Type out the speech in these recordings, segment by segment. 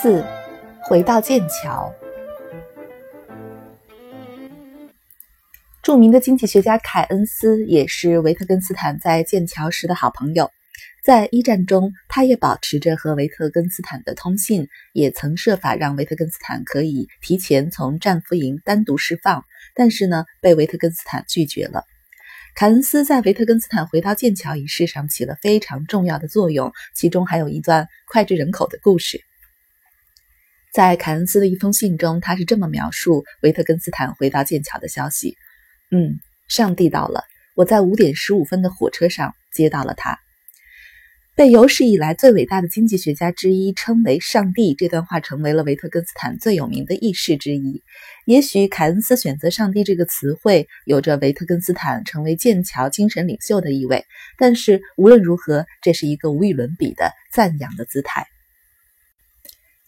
四，回到剑桥。著名的经济学家凯恩斯也是维特根斯坦在剑桥时的好朋友。在一战中，他也保持着和维特根斯坦的通信，也曾设法让维特根斯坦可以提前从战俘营单独释放，但是呢，被维特根斯坦拒绝了。凯恩斯在维特根斯坦回到剑桥一事上起了非常重要的作用，其中还有一段脍炙人口的故事。在凯恩斯的一封信中，他是这么描述维特根斯坦回到剑桥的消息：“嗯，上帝到了，我在五点十五分的火车上接到了他。”被有史以来最伟大的经济学家之一称为“上帝”，这段话成为了维特根斯坦最有名的轶事之一。也许凯恩斯选择“上帝”这个词汇，有着维特根斯坦成为剑桥精神领袖的意味。但是无论如何，这是一个无与伦比的赞扬的姿态。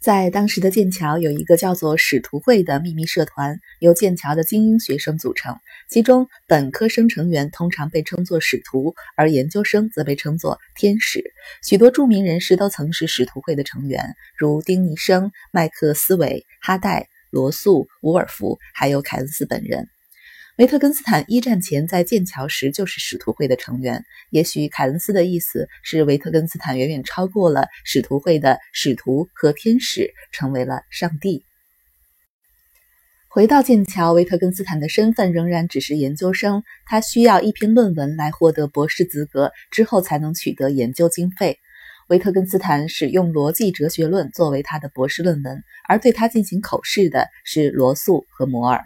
在当时的剑桥有一个叫做使徒会的秘密社团，由剑桥的精英学生组成。其中本科生成员通常被称作使徒，而研究生则被称作天使。许多著名人士都曾是使徒会的成员，如丁尼生、麦克斯韦、哈代、罗素、伍尔夫，还有凯恩斯本人。维特根斯坦一战前在剑桥时就是使徒会的成员。也许凯恩斯的意思是，维特根斯坦远远超过了使徒会的使徒和天使，成为了上帝。回到剑桥，维特根斯坦的身份仍然只是研究生，他需要一篇论文来获得博士资格，之后才能取得研究经费。维特根斯坦使用逻辑哲学论作为他的博士论文，而对他进行口试的是罗素和摩尔。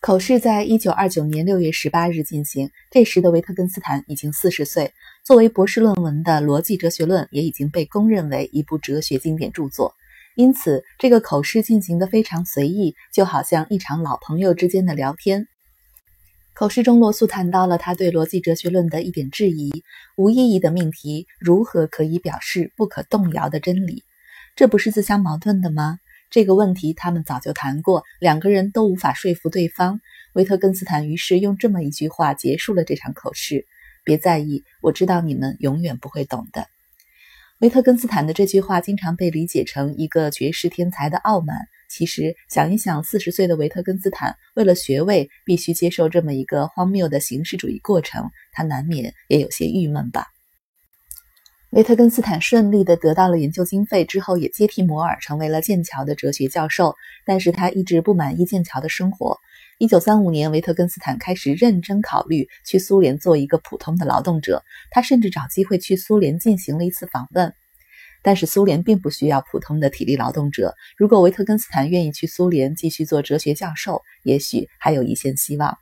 口试在一九二九年六月十八日进行。这时的维特根斯坦已经四十岁。作为博士论文的《逻辑哲学论》也已经被公认为一部哲学经典著作，因此这个口试进行的非常随意，就好像一场老朋友之间的聊天。口试中，罗素谈到了他对《逻辑哲学论》的一点质疑：无意义的命题如何可以表示不可动摇的真理？这不是自相矛盾的吗？这个问题他们早就谈过，两个人都无法说服对方。维特根斯坦于是用这么一句话结束了这场口试：“别在意，我知道你们永远不会懂的。”维特根斯坦的这句话经常被理解成一个绝世天才的傲慢。其实想一想，四十岁的维特根斯坦为了学位必须接受这么一个荒谬的形式主义过程，他难免也有些郁闷吧。维特根斯坦顺利地得到了研究经费之后，也接替摩尔成为了剑桥的哲学教授。但是他一直不满意剑桥的生活。一九三五年，维特根斯坦开始认真考虑去苏联做一个普通的劳动者。他甚至找机会去苏联进行了一次访问。但是苏联并不需要普通的体力劳动者。如果维特根斯坦愿意去苏联继续做哲学教授，也许还有一线希望。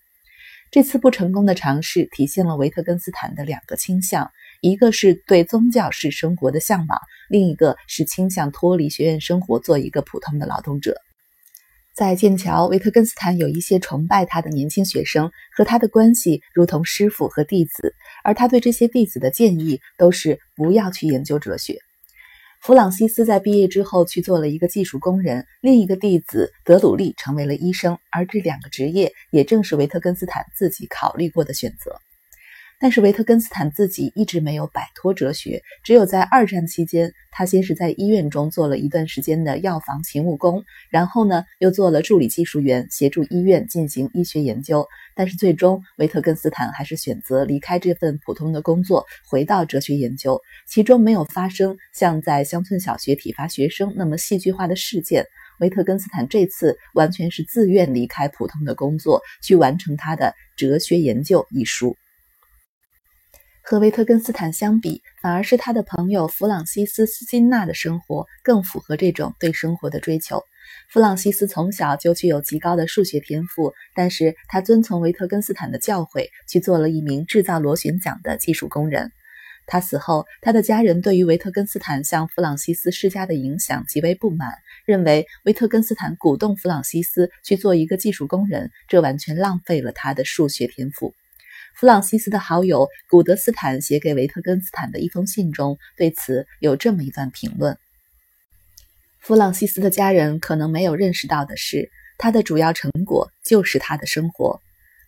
这次不成功的尝试体现了维特根斯坦的两个倾向。一个是对宗教式生活的向往，另一个是倾向脱离学院生活，做一个普通的劳动者。在剑桥，维特根斯坦有一些崇拜他的年轻学生，和他的关系如同师傅和弟子，而他对这些弟子的建议都是不要去研究哲学。弗朗西斯在毕业之后去做了一个技术工人，另一个弟子德鲁利成为了医生，而这两个职业也正是维特根斯坦自己考虑过的选择。但是维特根斯坦自己一直没有摆脱哲学，只有在二战期间，他先是在医院中做了一段时间的药房勤务工，然后呢又做了助理技术员，协助医院进行医学研究。但是最终，维特根斯坦还是选择离开这份普通的工作，回到哲学研究。其中没有发生像在乡村小学体罚学生那么戏剧化的事件。维特根斯坦这次完全是自愿离开普通的工作，去完成他的《哲学研究》一书。和维特根斯坦相比，反而是他的朋友弗朗西斯·斯金纳的生活更符合这种对生活的追求。弗朗西斯从小就具有极高的数学天赋，但是他遵从维特根斯坦的教诲，去做了一名制造螺旋桨的技术工人。他死后，他的家人对于维特根斯坦向弗朗西斯施加的影响极为不满，认为维特根斯坦鼓动弗朗西斯去做一个技术工人，这完全浪费了他的数学天赋。弗朗西斯的好友古德斯坦写给维特根斯坦的一封信中，对此有这么一段评论：弗朗西斯的家人可能没有认识到的是，他的主要成果就是他的生活；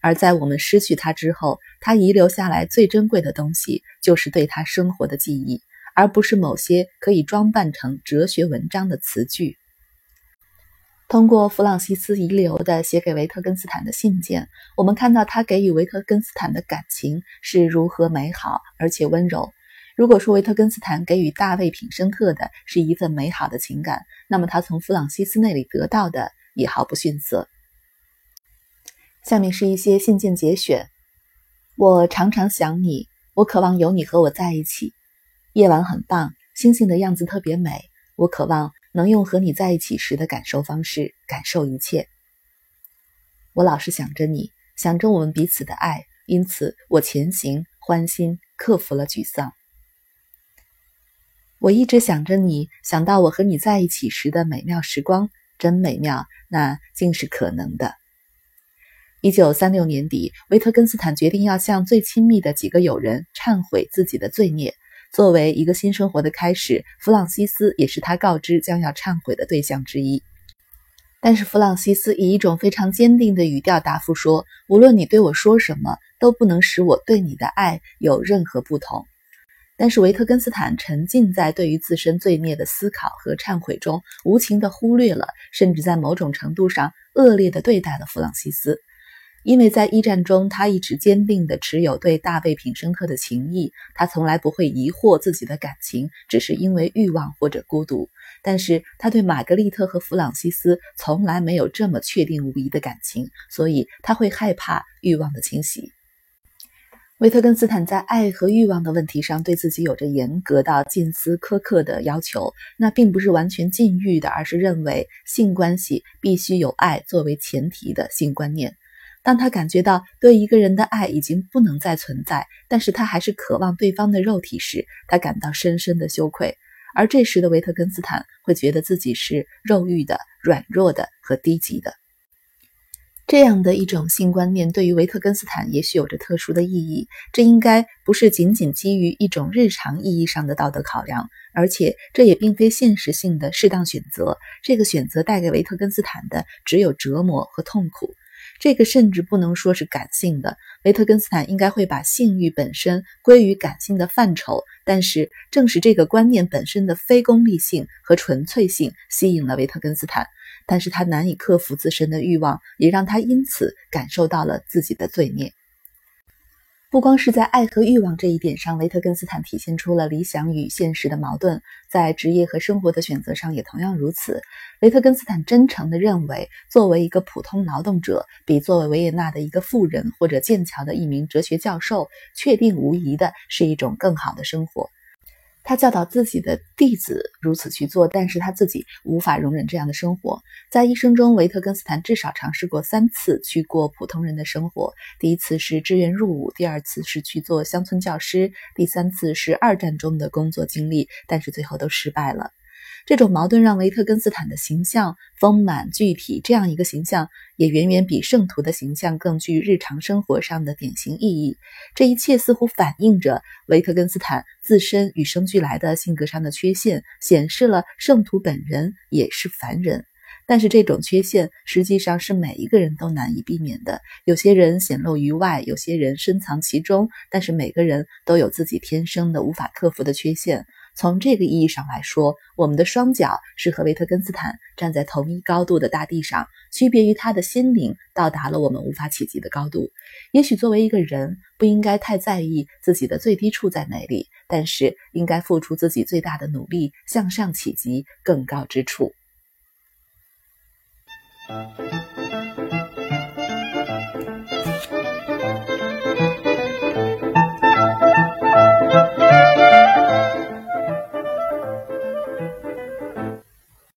而在我们失去他之后，他遗留下来最珍贵的东西就是对他生活的记忆，而不是某些可以装扮成哲学文章的词句。通过弗朗西斯遗留的写给维特根斯坦的信件，我们看到他给予维特根斯坦的感情是如何美好而且温柔。如果说维特根斯坦给予大卫品生特的是一份美好的情感，那么他从弗朗西斯那里得到的也毫不逊色。下面是一些信件节选：我常常想你，我渴望有你和我在一起。夜晚很棒，星星的样子特别美，我渴望。能用和你在一起时的感受方式感受一切。我老是想着你，想着我们彼此的爱，因此我前行欢欣，克服了沮丧。我一直想着你，想到我和你在一起时的美妙时光，真美妙，那竟是可能的。一九三六年底，维特根斯坦决定要向最亲密的几个友人忏悔自己的罪孽。作为一个新生活的开始，弗朗西斯也是他告知将要忏悔的对象之一。但是弗朗西斯以一种非常坚定的语调答复说：“无论你对我说什么，都不能使我对你的爱有任何不同。”但是维特根斯坦沉浸在对于自身罪孽的思考和忏悔中，无情地忽略了，甚至在某种程度上恶劣地对待了弗朗西斯。因为在一战中，他一直坚定地持有对大卫品生特的情谊，他从来不会疑惑自己的感情只是因为欲望或者孤独。但是他对玛格丽特和弗朗西斯从来没有这么确定无疑的感情，所以他会害怕欲望的侵袭。维特根斯坦在爱和欲望的问题上对自己有着严格到近似苛刻的要求，那并不是完全禁欲的，而是认为性关系必须有爱作为前提的性观念。当他感觉到对一个人的爱已经不能再存在，但是他还是渴望对方的肉体时，他感到深深的羞愧。而这时的维特根斯坦会觉得自己是肉欲的、软弱的和低级的。这样的一种性观念对于维特根斯坦也许有着特殊的意义。这应该不是仅仅基于一种日常意义上的道德考量，而且这也并非现实性的适当选择。这个选择带给维特根斯坦的只有折磨和痛苦。这个甚至不能说是感性的，维特根斯坦应该会把性欲本身归于感性的范畴。但是，正是这个观念本身的非功利性和纯粹性吸引了维特根斯坦，但是他难以克服自身的欲望，也让他因此感受到了自己的罪孽。不光是在爱和欲望这一点上，维特根斯坦体现出了理想与现实的矛盾，在职业和生活的选择上也同样如此。维特根斯坦真诚地认为，作为一个普通劳动者，比作为维也纳的一个富人或者剑桥的一名哲学教授，确定无疑的是一种更好的生活。他教导自己的弟子如此去做，但是他自己无法容忍这样的生活。在一生中，维特根斯坦至少尝试过三次去过普通人的生活：第一次是志愿入伍，第二次是去做乡村教师，第三次是二战中的工作经历，但是最后都失败了。这种矛盾让维特根斯坦的形象丰满具体，这样一个形象也远远比圣徒的形象更具日常生活上的典型意义。这一切似乎反映着维特根斯坦自身与生俱来的性格上的缺陷，显示了圣徒本人也是凡人。但是这种缺陷实际上是每一个人都难以避免的。有些人显露于外，有些人深藏其中，但是每个人都有自己天生的无法克服的缺陷。从这个意义上来说，我们的双脚是和维特根斯坦站在同一高度的大地上，区别于他的心灵到达了我们无法企及的高度。也许作为一个人，不应该太在意自己的最低处在哪里，但是应该付出自己最大的努力，向上企及更高之处。